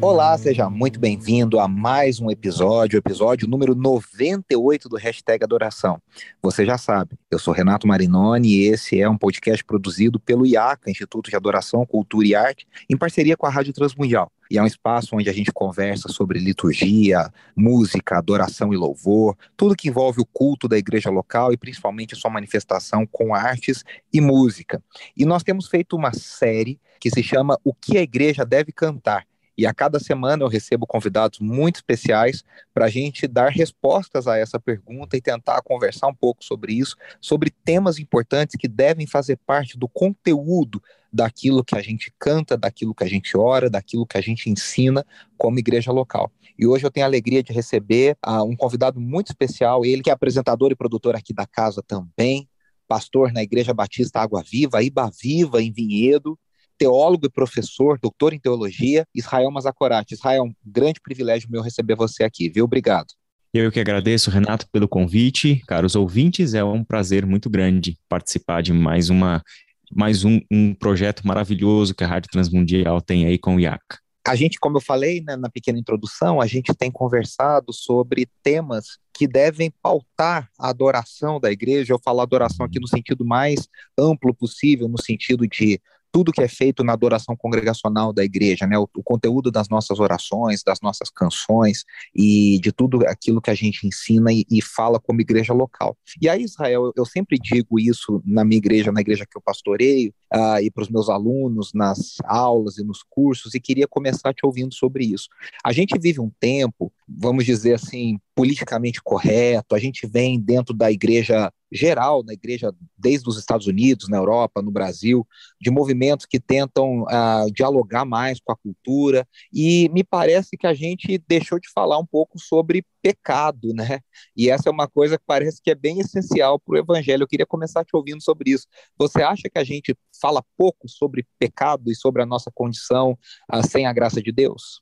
Olá, seja muito bem-vindo a mais um episódio, episódio número 98 do Hashtag Adoração. Você já sabe, eu sou Renato Marinoni e esse é um podcast produzido pelo IACA, Instituto de Adoração, Cultura e Arte, em parceria com a Rádio Transmundial. E é um espaço onde a gente conversa sobre liturgia, música, adoração e louvor, tudo que envolve o culto da igreja local e principalmente sua manifestação com artes e música. E nós temos feito uma série que se chama O que a igreja deve cantar e a cada semana eu recebo convidados muito especiais para a gente dar respostas a essa pergunta e tentar conversar um pouco sobre isso, sobre temas importantes que devem fazer parte do conteúdo daquilo que a gente canta, daquilo que a gente ora, daquilo que a gente ensina como igreja local. E hoje eu tenho a alegria de receber uh, um convidado muito especial, ele que é apresentador e produtor aqui da casa também, pastor na Igreja Batista Água Viva, Iba Viva, em Vinhedo, teólogo e professor, doutor em teologia, Israel Mazakorati. Israel, um grande privilégio meu receber você aqui, viu? Obrigado. Eu que agradeço, Renato, pelo convite. Caros ouvintes, é um prazer muito grande participar de mais uma mais um, um projeto maravilhoso que a Rádio Transmundial tem aí com o IACA. A gente, como eu falei né, na pequena introdução, a gente tem conversado sobre temas que devem pautar a adoração da igreja. Eu falo adoração aqui no sentido mais amplo possível, no sentido de tudo que é feito na adoração congregacional da igreja, né? O, o, conteúdo das nossas orações, das nossas canções e de tudo aquilo que a gente ensina e, e fala como igreja local. E aí, Israel, eu, eu, sempre digo isso na minha igreja, na igreja que eu pastoreio, uh, e para os meus alunos nas aulas e nos cursos, e queria começar te ouvindo sobre isso. A gente vive um tempo, vamos dizer assim, politicamente correto, a gente vem dentro da igreja geral, na igreja desde os Estados Unidos, na Europa, no Brasil, de movimentos que tentam uh, dialogar mais com a cultura, e me parece que a gente deixou de falar um pouco sobre pecado, né? E essa é uma coisa que parece que é bem essencial para o evangelho. Eu queria começar te ouvindo sobre isso. Você acha que a gente fala pouco sobre pecado e sobre a nossa condição uh, sem a graça de Deus?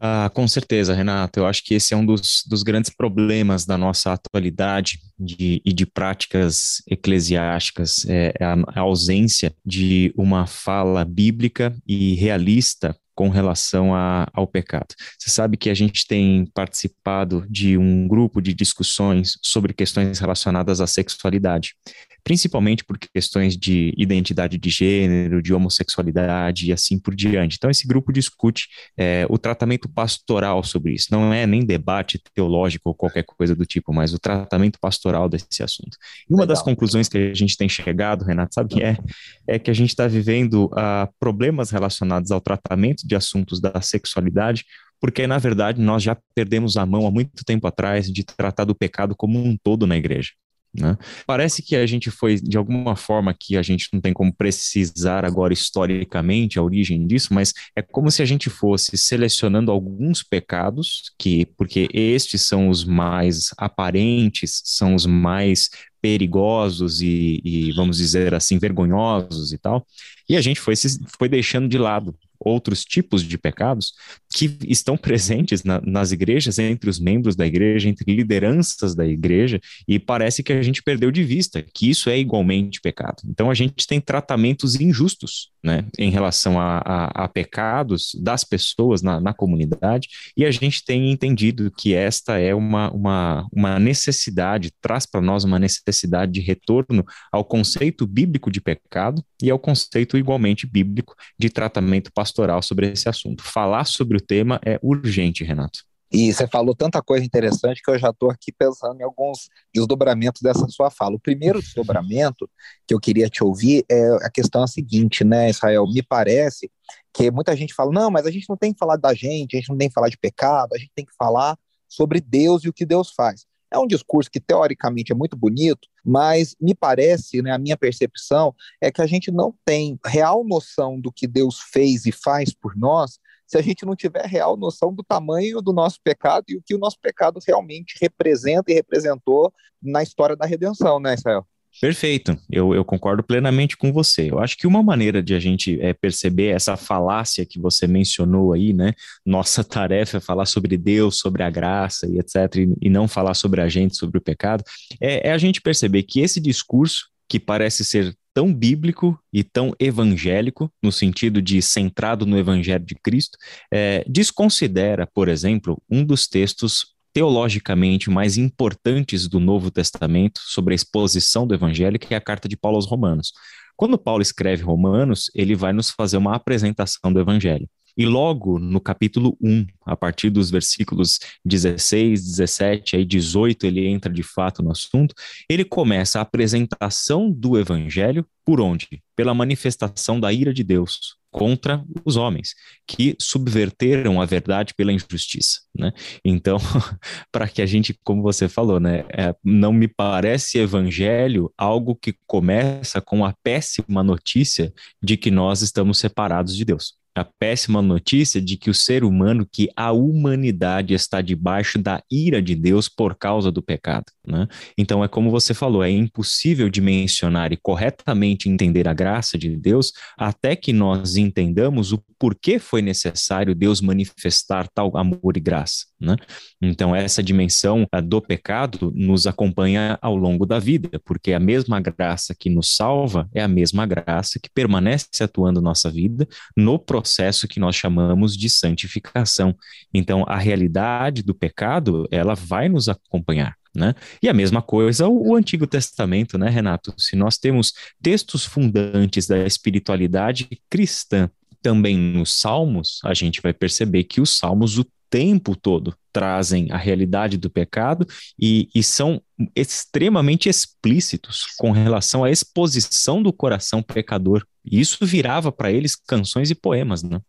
Ah, com certeza, Renato. Eu acho que esse é um dos, dos grandes problemas da nossa atualidade de, e de práticas eclesiásticas, é, é a, a ausência de uma fala bíblica e realista com relação a, ao pecado. Você sabe que a gente tem participado de um grupo de discussões sobre questões relacionadas à sexualidade principalmente por questões de identidade de gênero, de homossexualidade e assim por diante. Então, esse grupo discute é, o tratamento pastoral sobre isso. Não é nem debate teológico ou qualquer coisa do tipo, mas o tratamento pastoral desse assunto. E uma Legal. das conclusões que a gente tem chegado, Renato, sabe que é? É que a gente está vivendo uh, problemas relacionados ao tratamento de assuntos da sexualidade porque na verdade nós já perdemos a mão há muito tempo atrás de tratar do pecado como um todo na igreja. Né? Parece que a gente foi, de alguma forma, que a gente não tem como precisar agora historicamente a origem disso, mas é como se a gente fosse selecionando alguns pecados, que porque estes são os mais aparentes, são os mais perigosos e, e vamos dizer assim, vergonhosos e tal, e a gente foi, foi deixando de lado outros tipos de pecados que estão presentes na, nas igrejas, entre os membros da igreja, entre lideranças da igreja, e parece que a gente perdeu de vista que isso é igualmente pecado. Então a gente tem tratamentos injustos né, em relação a, a, a pecados das pessoas na, na, comunidade, e a gente tem entendido que esta é uma, uma, uma necessidade, traz para nós uma necessidade de retorno ao conceito bíblico de pecado e ao conceito igualmente bíblico de tratamento pastoral sobre esse assunto. Falar sobre o tema é urgente, Renato. E você falou tanta coisa interessante que eu já estou aqui pensando em alguns desdobramentos dessa sua fala. O primeiro desdobramento que eu queria te ouvir é a questão a seguinte, né, Israel? Me parece que muita gente fala, não, mas a gente não tem que falar da gente, a gente não tem que falar de pecado, a gente tem que falar sobre Deus e o que Deus faz. É um discurso que teoricamente é muito bonito, mas me parece, né, a minha percepção é que a gente não tem real noção do que Deus fez e faz por nós se a gente não tiver real noção do tamanho do nosso pecado e o que o nosso pecado realmente representa e representou na história da redenção, né, Israel? Perfeito, eu, eu, concordo plenamente com você. Eu acho que uma maneira de a gente é, perceber essa falácia que você mencionou aí, né? Nossa tarefa é falar sobre Deus, sobre a graça e etc., e, e não falar sobre a gente, sobre o pecado, é, é a gente perceber que esse discurso, que parece ser tão bíblico e tão evangélico, no sentido de centrado no evangelho de Cristo, é, desconsidera, por exemplo, um dos textos teologicamente mais importantes do Novo Testamento sobre a exposição do Evangelho, que é a carta de Paulo aos Romanos. Quando Paulo escreve Romanos, ele vai nos fazer uma apresentação do Evangelho. E logo no capítulo 1, a partir dos versículos 16, 17 e 18, ele entra de fato no assunto, ele começa a apresentação do evangelho por onde? Pela manifestação da ira de Deus contra os homens que subverteram a verdade pela injustiça, né? Então, para que a gente, como você falou, né, é, não me parece evangelho algo que começa com a péssima notícia de que nós estamos separados de Deus a péssima notícia de que o ser humano, que a humanidade está debaixo da ira de Deus por causa do pecado. Né? Então, é como você falou, é impossível dimensionar e corretamente entender a graça de Deus até que nós entendamos o porquê foi necessário Deus manifestar tal amor e graça. Né? Então, essa dimensão do pecado nos acompanha ao longo da vida, porque a mesma graça que nos salva é a mesma graça que permanece atuando nossa vida no processo que nós chamamos de santificação. Então, a realidade do pecado, ela vai nos acompanhar. Né? E a mesma coisa o, o, Antigo Testamento, né, Renato? Se nós temos textos fundantes da espiritualidade cristã também nos Salmos, a gente vai perceber que os Salmos o tempo todo trazem a realidade do pecado e, e são extremamente explícitos com relação à exposição do coração pecador. E isso virava para eles canções e poemas, né?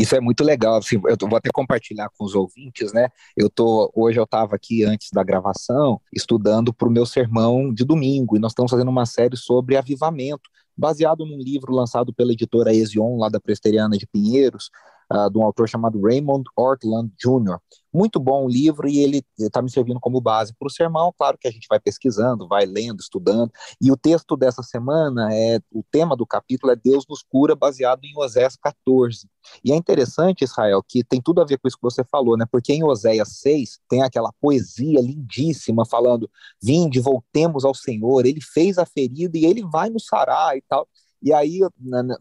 Isso é muito legal, assim, eu vou até compartilhar com os ouvintes, né? Eu tô, hoje eu estava aqui antes da gravação, estudando para o meu sermão de domingo, e nós estamos fazendo uma série sobre avivamento, baseado num livro lançado pela editora Ezion, lá da Presteriana de Pinheiros, uh, de um autor chamado Raymond Ortland Jr. Muito bom o livro e ele está me servindo como base para o sermão. Claro que a gente vai pesquisando, vai lendo, estudando. E o texto dessa semana é o tema do capítulo é Deus nos cura, baseado em Oséias 14. E é interessante, Israel, que tem tudo a ver com isso que você falou, né? Porque em Oséias 6 tem aquela poesia lindíssima falando: Vinde, voltemos ao Senhor, ele fez a ferida e ele vai nos sarar e tal. E aí,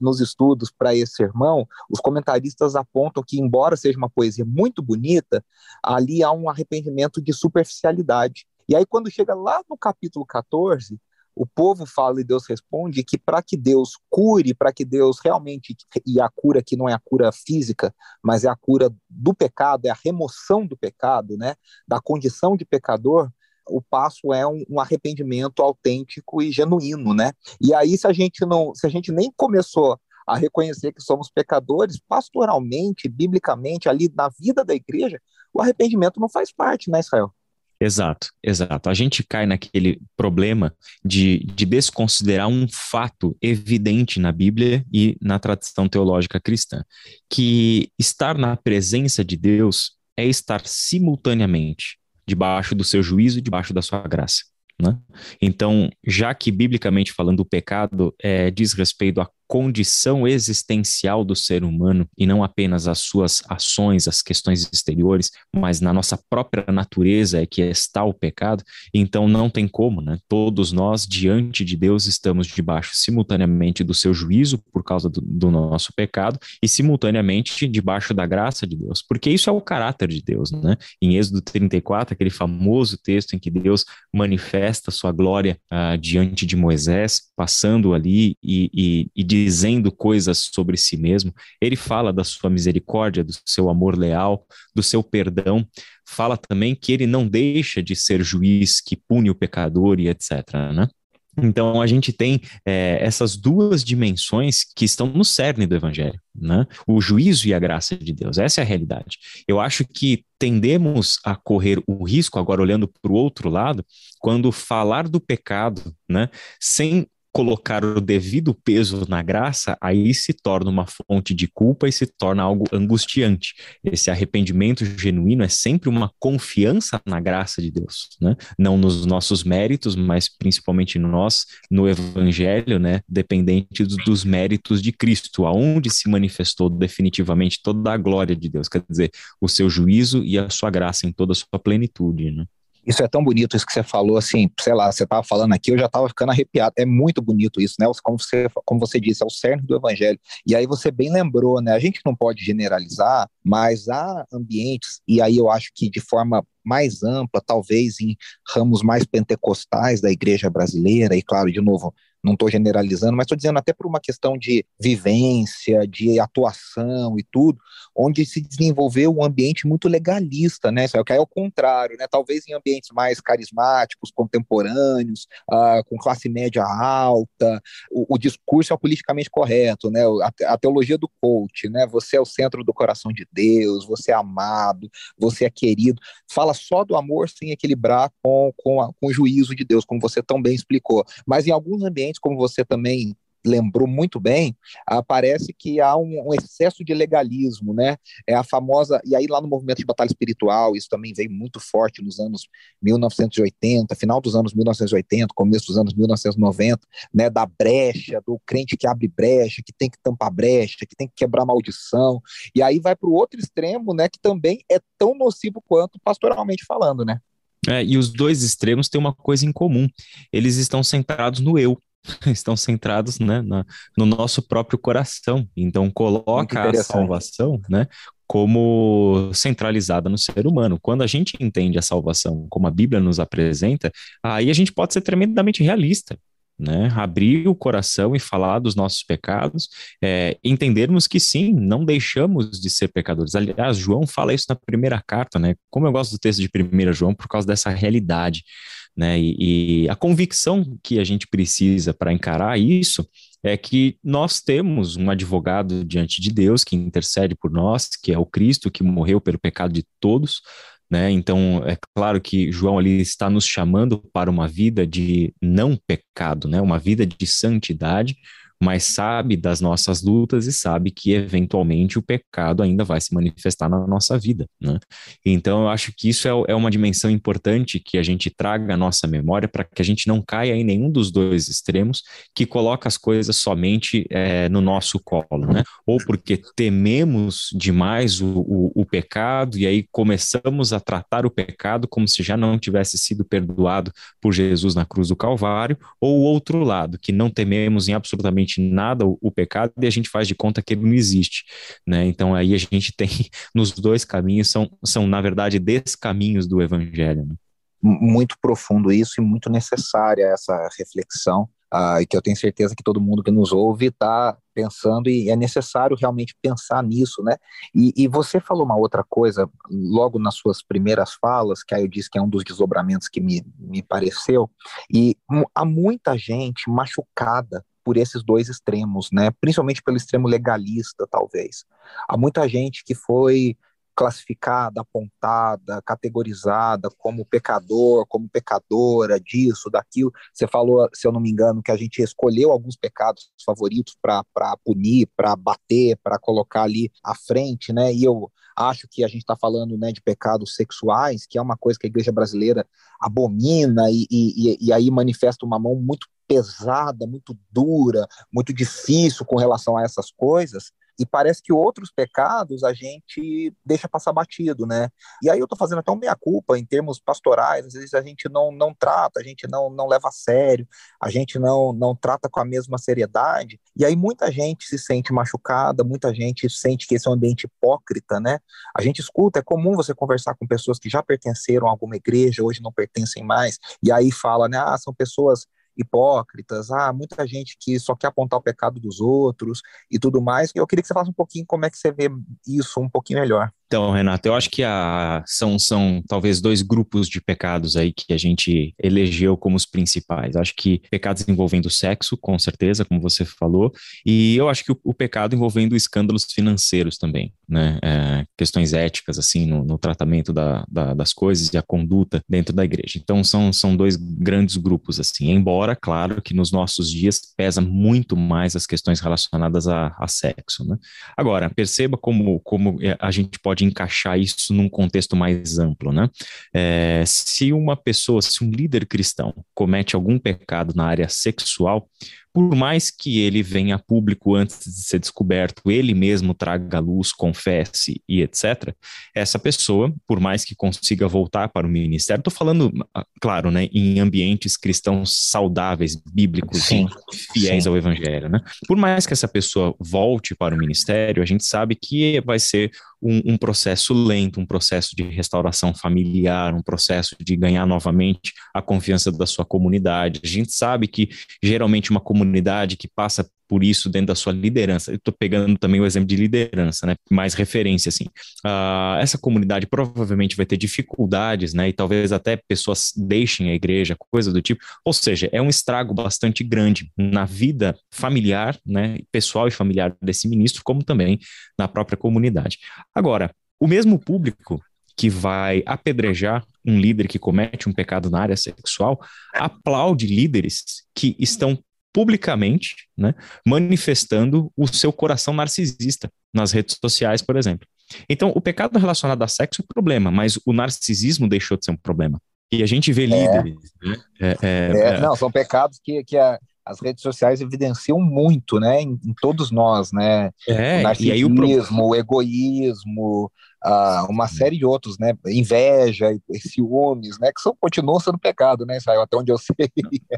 nos estudos para esse sermão, os comentaristas apontam que, embora seja uma poesia muito bonita, ali há um arrependimento de superficialidade. E aí, quando chega lá no capítulo 14, o povo fala e Deus responde que para que Deus cure, para que Deus realmente, e a cura aqui não é a cura física, mas é a cura do pecado, é a remoção do pecado, né, da condição de pecador, o passo é um, um, arrependimento autêntico e genuíno, né? E aí, se a gente não, se a gente nem começou a reconhecer que somos pecadores, pastoralmente, biblicamente, ali na vida da igreja, o arrependimento não faz parte, né, Israel? Exato, exato. A gente cai naquele problema de, de desconsiderar um fato evidente na Bíblia e na tradição teológica cristã, que estar na presença de Deus é estar simultaneamente debaixo do seu juízo debaixo da sua graça. Né? Então, já que biblicamente falando, o pecado é, diz respeito a condição existencial do ser humano e não apenas as suas ações, as questões exteriores, mas na nossa própria natureza é que está o pecado, então não tem como, né? Todos nós, diante de Deus, estamos debaixo simultaneamente do seu juízo por causa do, do nosso pecado e simultaneamente debaixo da graça de Deus, porque isso é o caráter de Deus, né? Em Êxodo 34, aquele famoso texto em que Deus manifesta sua glória uh, diante de Moisés, passando ali e, e, e dizendo coisas sobre si mesmo. Ele fala da sua misericórdia, do seu amor leal, do seu perdão. Fala também que ele não deixa de ser juiz que pune o pecador e etc. Né? Então a gente tem é, essas duas dimensões que estão no cerne do evangelho, né? O juízo e a graça de Deus. Essa é a realidade. Eu acho que tendemos a correr o risco, agora olhando para o outro lado, quando falar do pecado, né, sem colocar o devido peso na graça, aí se torna uma fonte de culpa e se torna algo angustiante. Esse arrependimento genuíno é sempre uma confiança na graça de Deus, né? Não nos nossos méritos, mas principalmente nós, no Evangelho, né? Dependente dos méritos de Cristo, aonde se manifestou definitivamente toda a glória de Deus, quer dizer, o seu juízo e a sua graça em toda a sua plenitude, né? Isso é tão bonito isso que você falou, assim, sei lá, você estava falando aqui, eu já estava ficando arrepiado. É muito bonito isso, né? Como você, como você disse, é o cerne do evangelho. E aí você bem lembrou, né? A gente não pode generalizar, mas há ambientes, e aí eu acho que de forma mais ampla, talvez em ramos mais pentecostais da igreja brasileira, e claro, de novo, não estou generalizando, mas estou dizendo até por uma questão de vivência, de atuação e tudo, onde se desenvolveu um ambiente muito legalista, né? Que é o contrário, né? Talvez em ambientes mais carismáticos, contemporâneos, uh, com classe média alta, o, o, discurso é o politicamente correto, né? A, a, teologia do coach, né? Você é o centro do coração de Deus, você é amado, você é querido. Fala só do amor sem equilibrar com, com, a, com o juízo de Deus, como você tão bem explicou. Mas em alguns ambientes como você também lembrou muito bem, uh, parece que há um, um, excesso de legalismo, né? É a famosa, e aí lá no movimento de batalha espiritual, isso também veio muito forte nos anos 1980, final dos anos 1980, começo dos anos 1990, né? Da brecha, do crente que abre brecha, que tem que tampar brecha, que tem que quebrar maldição, e aí vai para o outro extremo, né? Que também é tão nocivo quanto pastoralmente falando, né? É, e os dois extremos têm uma coisa em comum, eles estão centrados no eu, estão centrados né, na, no nosso próprio coração. Então, coloca a salvação né, como centralizada no ser humano. Quando a gente entende a salvação como a Bíblia nos apresenta, aí a gente pode ser tremendamente realista. Né, abrir o coração e falar dos nossos pecados, é, entendermos que sim, não deixamos de ser pecadores. Aliás, João fala isso na primeira carta, né? Como eu gosto do texto de 1 João por causa dessa realidade né? E, e a convicção que a gente precisa para encarar isso é que nós temos um advogado diante de Deus que intercede por nós, que é o Cristo que morreu pelo pecado de todos, né? Então, é claro que João ali está nos chamando para uma vida de não pecado, né? Uma vida de santidade, mas sabe das nossas lutas e sabe que eventualmente o pecado ainda vai se manifestar na nossa vida, né? Então eu acho que isso é, é uma dimensão importante que a gente traga à nossa memória para que a gente não caia em nenhum dos dois extremos que coloca as coisas somente é, no nosso colo, né? Ou porque tememos demais o, o, o pecado e aí começamos a tratar o pecado como se já não tivesse sido perdoado por Jesus na cruz do Calvário, ou o outro lado, que não tememos em absolutamente nada o, o, pecado e a gente faz de conta que ele não existe, né? Então aí a gente tem nos dois caminhos são, são na verdade descaminhos do evangelho. Né? Muito profundo isso e muito necessária essa reflexão e que eu tenho certeza que todo mundo que nos ouve está pensando e é necessário realmente pensar nisso, né? E, e, você falou uma outra coisa logo nas suas primeiras falas, que aí eu disse que é um dos desdobramentos que me, me pareceu, e há muita gente machucada por esses dois extremos, né? Principalmente pelo extremo legalista, talvez. Há muita gente que foi classificada, apontada, categorizada como pecador, como pecadora, disso, daquilo. Você falou, se eu não me engano, que a gente escolheu alguns pecados favoritos para punir, para bater, para colocar ali à frente, né? E eu acho que a gente está falando né, de pecados sexuais, que é uma coisa que a igreja brasileira abomina e, e, e aí manifesta uma mão muito pesada, muito dura, muito difícil com relação a essas coisas, e parece que outros pecados a gente deixa passar batido, né? E aí eu tô fazendo até um meia-culpa em termos pastorais, às vezes a gente não, não trata, a gente não, não leva a sério, a gente não, não trata com a mesma seriedade, e aí muita gente se sente machucada, muita gente sente que esse é um ambiente hipócrita, né? A gente escuta, é comum você conversar com pessoas que já pertenceram a alguma igreja, hoje não pertencem mais, e aí fala, né, ah, são pessoas hipócritas, ah, muita gente que só quer apontar o pecado dos outros e tudo mais. Eu queria que você falasse um pouquinho como é que você vê isso um pouquinho melhor. Então, Renato, eu acho que a, são, são talvez dois grupos de pecados aí que a gente elegeu como os principais. Acho que pecados envolvendo sexo, com certeza, como você falou, e eu acho que o, o pecado envolvendo escândalos financeiros também, né? É, questões éticas, assim, no, no tratamento da, da, das coisas e a conduta dentro da igreja. Então, são, são dois grandes grupos, assim, embora, claro, que nos nossos dias pesa muito mais as questões relacionadas a, a sexo, né? Agora, perceba como, como a gente pode pode encaixar isso num contexto mais amplo, né? É, se uma pessoa, se um líder cristão comete algum pecado na área sexual, por mais que ele venha a público antes de ser descoberto, ele mesmo traga a luz, confesse e etc., essa pessoa, por mais que consiga voltar para o ministério, estou falando, ah, claro, né, em ambientes cristãos saudáveis, bíblicos, sim, fiéis sim. ao evangelho, né? Por mais que essa pessoa volte para o ministério, a gente sabe que vai ser um, um, processo lento, um processo de restauração familiar, um processo de ganhar novamente a confiança da sua comunidade. A gente sabe que geralmente uma comunidade que passa por isso dentro da sua liderança. Eu estou pegando também o exemplo de liderança, né? Mais referência, assim. Uh, essa comunidade provavelmente vai ter dificuldades, né? E talvez até pessoas deixem a igreja, coisa do tipo. Ou seja, é um estrago bastante grande na vida familiar, né? Pessoal e familiar desse ministro, como também na própria comunidade. Agora, o mesmo público que vai apedrejar um líder que comete um pecado na área sexual, aplaude líderes que estão publicamente, né, manifestando o seu coração narcisista nas redes sociais, por exemplo. Então, o pecado relacionado a sexo é problema, mas o narcisismo deixou de ser um problema. E a gente vê é. líderes. Né? É, é, é, não, são pecados que, que a, as redes sociais evidenciam muito, né, em, em todos nós, né? É, o narcisismo, o, o egoísmo, uh, uma série de outros, né? Inveja e ciúmes, né? Que são, continuam sendo pecado, né, Israel? Até onde eu sei.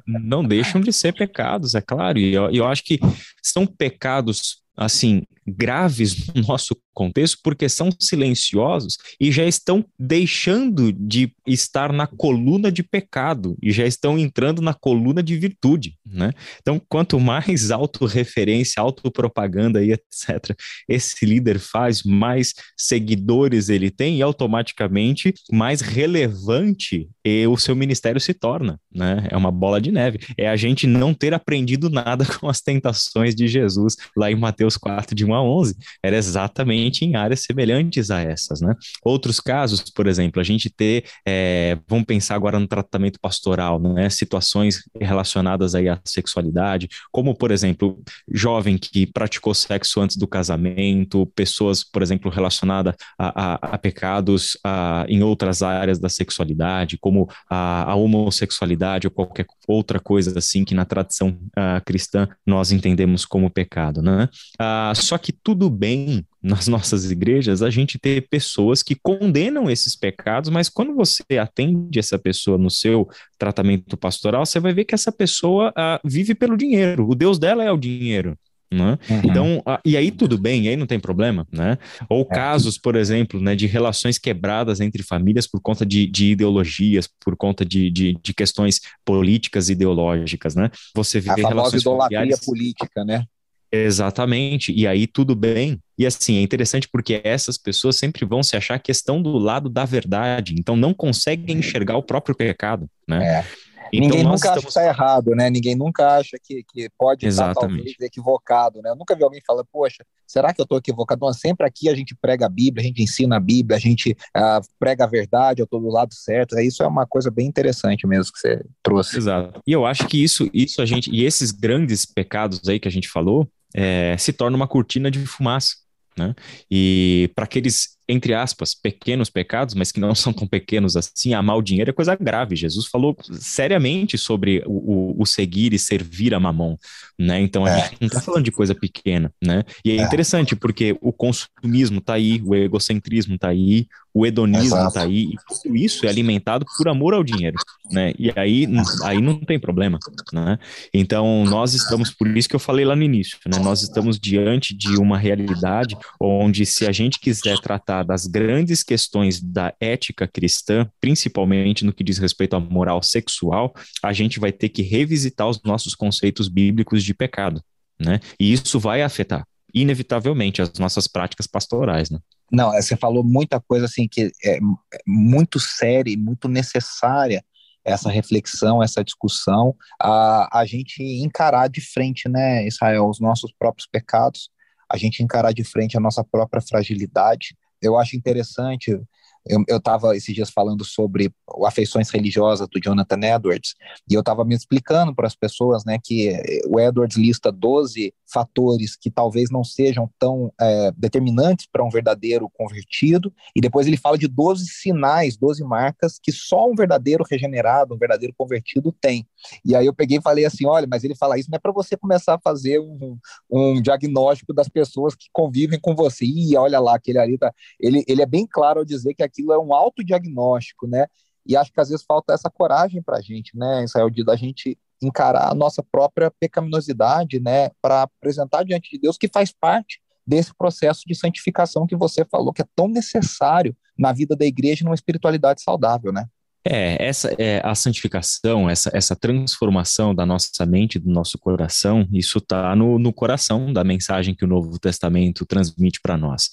Não deixam de ser pecados, é claro. E eu, eu acho que são pecados assim graves no nosso contexto porque são silenciosos e já estão deixando de estar na coluna de pecado e já estão entrando na coluna de virtude, né? Então, quanto mais autorreferência, autopropaganda e etc, esse líder faz, mais seguidores ele tem e automaticamente mais relevante o seu ministério se torna, né? É uma bola de neve. É a gente não ter aprendido nada com as tentações de Jesus lá em Mateus 4 de 1 a 11. Era exatamente em áreas semelhantes a essas, né? Outros casos, por exemplo, a gente ter, é, vamos pensar agora no tratamento pastoral, né? Situações relacionadas aí à sexualidade, como, por exemplo, jovem que praticou sexo antes do casamento, pessoas, por exemplo, relacionadas a, a, a pecados a, em outras áreas da sexualidade, como a, homossexualidade ou qualquer outra coisa assim que na tradição cristã nós entendemos como pecado, né? só que tudo bem nas nossas igrejas a gente ter pessoas que condenam esses pecados, mas quando você atende essa pessoa no seu tratamento pastoral, você vai ver que essa pessoa uh, vive pelo dinheiro, o Deus dela é o dinheiro. Né? Uhum. Então, uh, e aí tudo bem, aí não tem problema, né? Ou é. casos, por exemplo, né, de relações quebradas entre famílias por conta de, de ideologias, por conta de, de, de, questões políticas ideológicas, né? Você vê a relações idolatria familiares... política, né? Exatamente, e aí tudo bem. E assim, é interessante porque essas pessoas sempre vão se achar que estão do lado da verdade, então não conseguem enxergar o próprio pecado, né? É. Então, Ninguém nunca estamos... acha que está errado, né? Ninguém nunca acha que, que pode estar talvez equivocado, né? Eu nunca vi alguém falar, poxa, será que eu estou equivocado? Não, sempre aqui a gente prega a Bíblia, a gente ensina a Bíblia, a gente uh, prega a verdade, eu estou do lado certo. Isso é uma coisa bem interessante mesmo que você trouxe. Exato. E eu acho que isso, isso a gente, e esses grandes pecados aí que a gente falou, é, se torna uma cortina de fumaça. Né? E para aqueles entre aspas, pequenos pecados, mas que não são tão pequenos assim, amar o dinheiro é coisa grave. Jesus falou seriamente sobre o, o, o seguir e servir a mamon, né? Então a é. gente não está falando de coisa pequena, né? E é, é, interessante porque o consumismo está aí, o egocentrismo está aí, o hedonismo está aí, e tudo isso é alimentado por amor ao dinheiro, né? E aí, aí não tem problema, né? Então nós estamos, por isso que eu falei lá no início, né? Nós estamos diante de uma realidade onde se a gente quiser tratar das grandes questões da ética cristã, principalmente no que diz respeito à moral sexual, a gente vai ter que revisitar os nossos conceitos bíblicos de pecado, né? E isso vai afetar, inevitavelmente, as nossas práticas pastorais, né? Não, você falou muita coisa assim que é muito séria e muito necessária essa reflexão, essa discussão, a, a gente encarar de frente, né, Israel, os nossos próprios pecados, a gente encarar de frente a nossa própria fragilidade. Eu acho interessante eu estava esses dias falando sobre afeições religiosas do Jonathan Edwards, e eu estava me explicando para as pessoas né, que eh, o Edwards lista 12 fatores que talvez não sejam tão é, determinantes para um verdadeiro convertido, e depois ele fala de 12 sinais, 12 marcas que só um verdadeiro regenerado, um verdadeiro convertido tem. E aí eu peguei e falei assim: olha, mas ele fala isso não é para você começar a fazer um, um diagnóstico das pessoas que convivem com você. E olha lá, aquele ali tá. Ele, ele é bem claro ao dizer que aquilo é um autodiagnóstico, né? E acho que às vezes falta essa coragem para a gente, né, Israel, de da gente encarar a nossa própria pecaminosidade, né, para apresentar diante de Deus que faz parte desse processo de santificação que você falou que é tão necessário na vida da igreja numa espiritualidade saudável, né? É, essa é a santificação, essa, essa transformação da nossa mente, do nosso coração, isso está no, no coração da mensagem que o Novo Testamento transmite para nós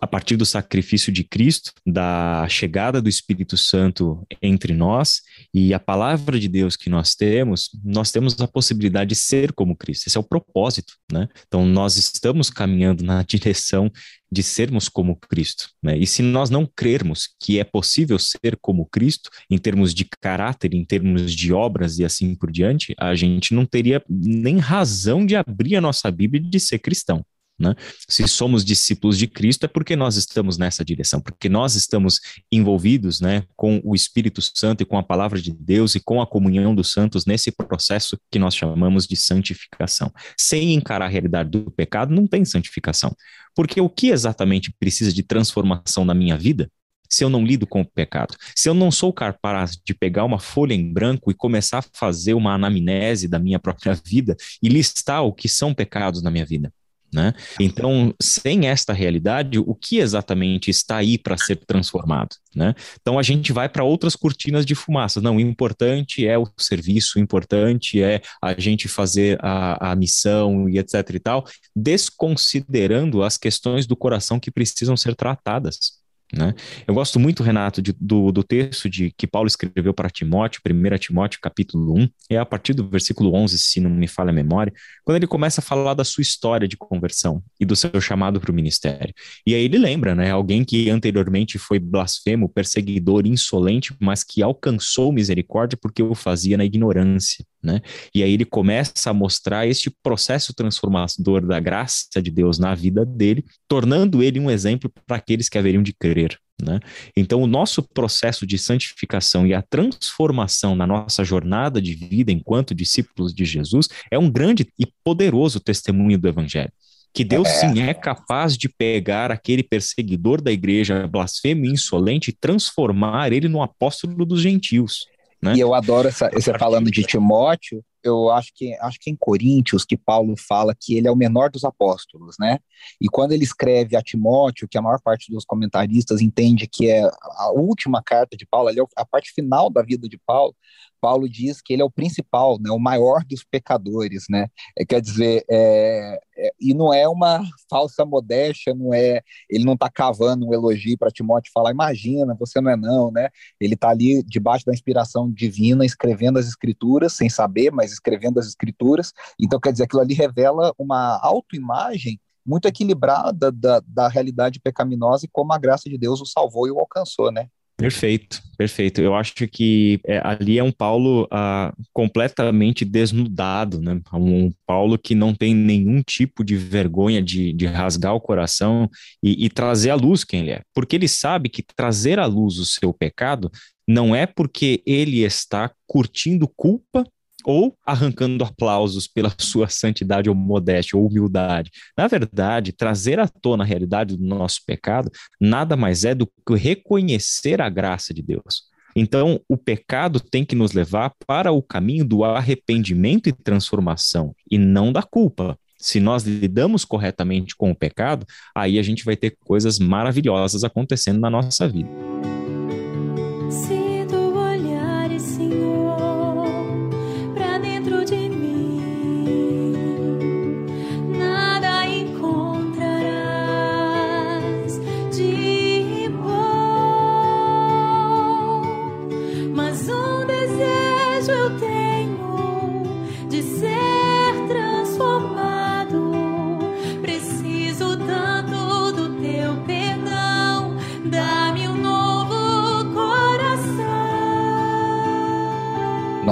a partir do sacrifício de Cristo, da chegada do Espírito Santo entre nós e a palavra de Deus que nós temos, nós temos a possibilidade de ser como Cristo. Esse é o propósito, né? Então nós estamos caminhando na direção de sermos como Cristo, né? E se nós não crermos que é possível ser como Cristo em termos de caráter, em termos de obras e assim por diante, a gente não teria nem razão de abrir a nossa Bíblia e de ser cristão. Né? Se somos discípulos de Cristo, é porque nós estamos nessa direção, porque nós estamos envolvidos né, com o Espírito Santo e com a palavra de Deus e com a comunhão dos santos nesse processo que nós chamamos de santificação. Sem encarar a realidade do pecado, não tem santificação. Porque o que exatamente precisa de transformação na minha vida se eu não lido com o pecado? Se eu não sou capaz de pegar uma folha em branco e começar a fazer uma anamnese da minha própria vida e listar o que são pecados na minha vida? Né? Então, sem esta realidade, o que exatamente está aí para ser transformado? Né? Então, a gente vai para outras cortinas de fumaça. Não, o importante é o serviço, o importante é a gente fazer a, a missão e etc e tal, desconsiderando as questões do coração que precisam ser tratadas. Né? Eu gosto muito, Renato, de, do, do texto de que Paulo escreveu para Timóteo, 1 Timóteo capítulo 1, é a partir do versículo 11, se não me falha a memória, quando ele começa a falar da sua história de conversão e do seu chamado para o ministério. E aí ele lembra, né, alguém que anteriormente foi blasfemo, perseguidor, insolente, mas que alcançou misericórdia porque o fazia na ignorância. Né? E aí ele começa a mostrar este processo transformador da graça de Deus na vida dele, tornando ele um exemplo para aqueles que haveriam de crer. Né? Então, o nosso processo de santificação e a transformação na nossa jornada de vida enquanto discípulos de Jesus é um grande e poderoso testemunho do Evangelho. Que Deus é. sim é capaz de pegar aquele perseguidor da igreja, blasfemo e insolente, e transformar ele no apóstolo dos gentios. Né? E eu adoro essa, você falando de Timóteo, eu acho que acho que é em Coríntios que Paulo fala que ele é o menor dos apóstolos, né? E quando ele escreve a Timóteo, que a maior parte dos comentaristas entende que é a última carta de Paulo, ali é a parte final da vida de Paulo, Paulo diz que ele é o principal, né, o maior dos pecadores, né? É, quer dizer, é, é, e não é uma falsa modéstia, não é, ele não está cavando um elogio para Timóteo falar, imagina, você não é não, né? Ele está ali debaixo da inspiração divina, escrevendo as escrituras, sem saber, mas escrevendo as escrituras. Então, quer dizer, aquilo ali revela uma autoimagem muito equilibrada da, da realidade pecaminosa e como a graça de Deus o salvou e o alcançou, né? Perfeito, perfeito. Eu acho que é, ali é um Paulo ah, completamente desnudado, né? Um Paulo que não tem nenhum tipo de vergonha de, de rasgar o coração e, e trazer à luz quem ele é. Porque ele sabe que trazer à luz o seu pecado não é porque ele está curtindo culpa ou arrancando aplausos pela sua santidade ou modéstia ou humildade. Na verdade, trazer à tona a realidade do nosso pecado nada mais é do que reconhecer a graça de Deus. Então, o pecado tem que nos levar para o caminho do arrependimento e transformação, e não da culpa. Se nós lidamos corretamente com o pecado, aí a gente vai ter coisas maravilhosas acontecendo na nossa vida.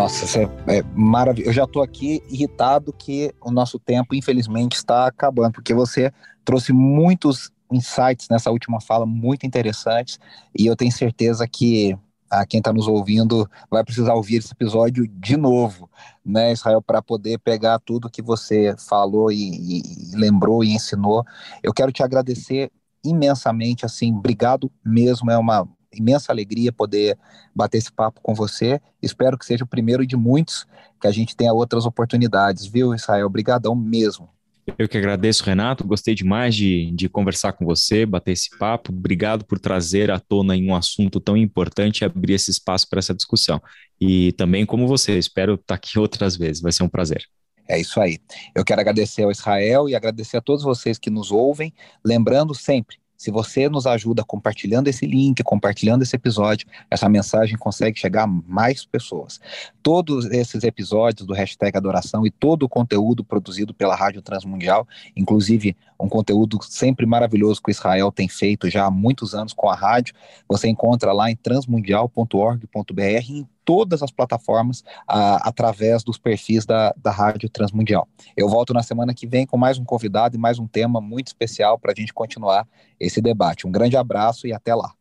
Nossa, é, é maravilhoso. Eu já estou aqui irritado que o nosso tempo, infelizmente, está acabando, porque você trouxe muitos insights nessa última fala muito interessantes e eu tenho certeza que a quem está nos ouvindo vai precisar ouvir esse episódio de novo, né, Israel, para poder pegar tudo que você falou e, e, lembrou e ensinou. Eu quero te agradecer imensamente, assim, obrigado mesmo, é uma imensa alegria poder bater esse papo com você. Espero que seja o primeiro de muitos, que a gente tenha outras oportunidades, viu, Israel? Obrigadão mesmo. Eu que agradeço, Renato. Gostei demais de, de conversar com você, bater esse papo. Obrigado por trazer à tona em um assunto tão importante e abrir esse espaço para essa discussão. E também, como você, espero estar aqui outras vezes. Vai ser um prazer. É isso aí. Eu quero agradecer ao Israel e agradecer a todos vocês que nos ouvem. Lembrando sempre, se você nos ajuda compartilhando esse link, compartilhando esse episódio, essa mensagem consegue chegar a mais pessoas. Todos esses episódios do hashtag Adoração e todo o conteúdo produzido pela Rádio Transmundial, inclusive um conteúdo sempre maravilhoso que o Israel tem feito já há muitos anos com a rádio, você encontra lá em transmundial.org.br todas as plataformas através dos perfis da, da Rádio Transmundial. Eu volto na semana que vem com mais um convidado e mais um tema muito especial para a gente continuar esse debate. Um grande abraço e até lá.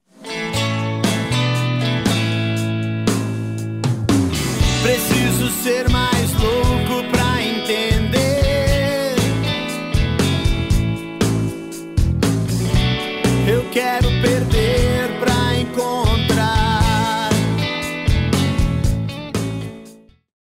Preciso ser mais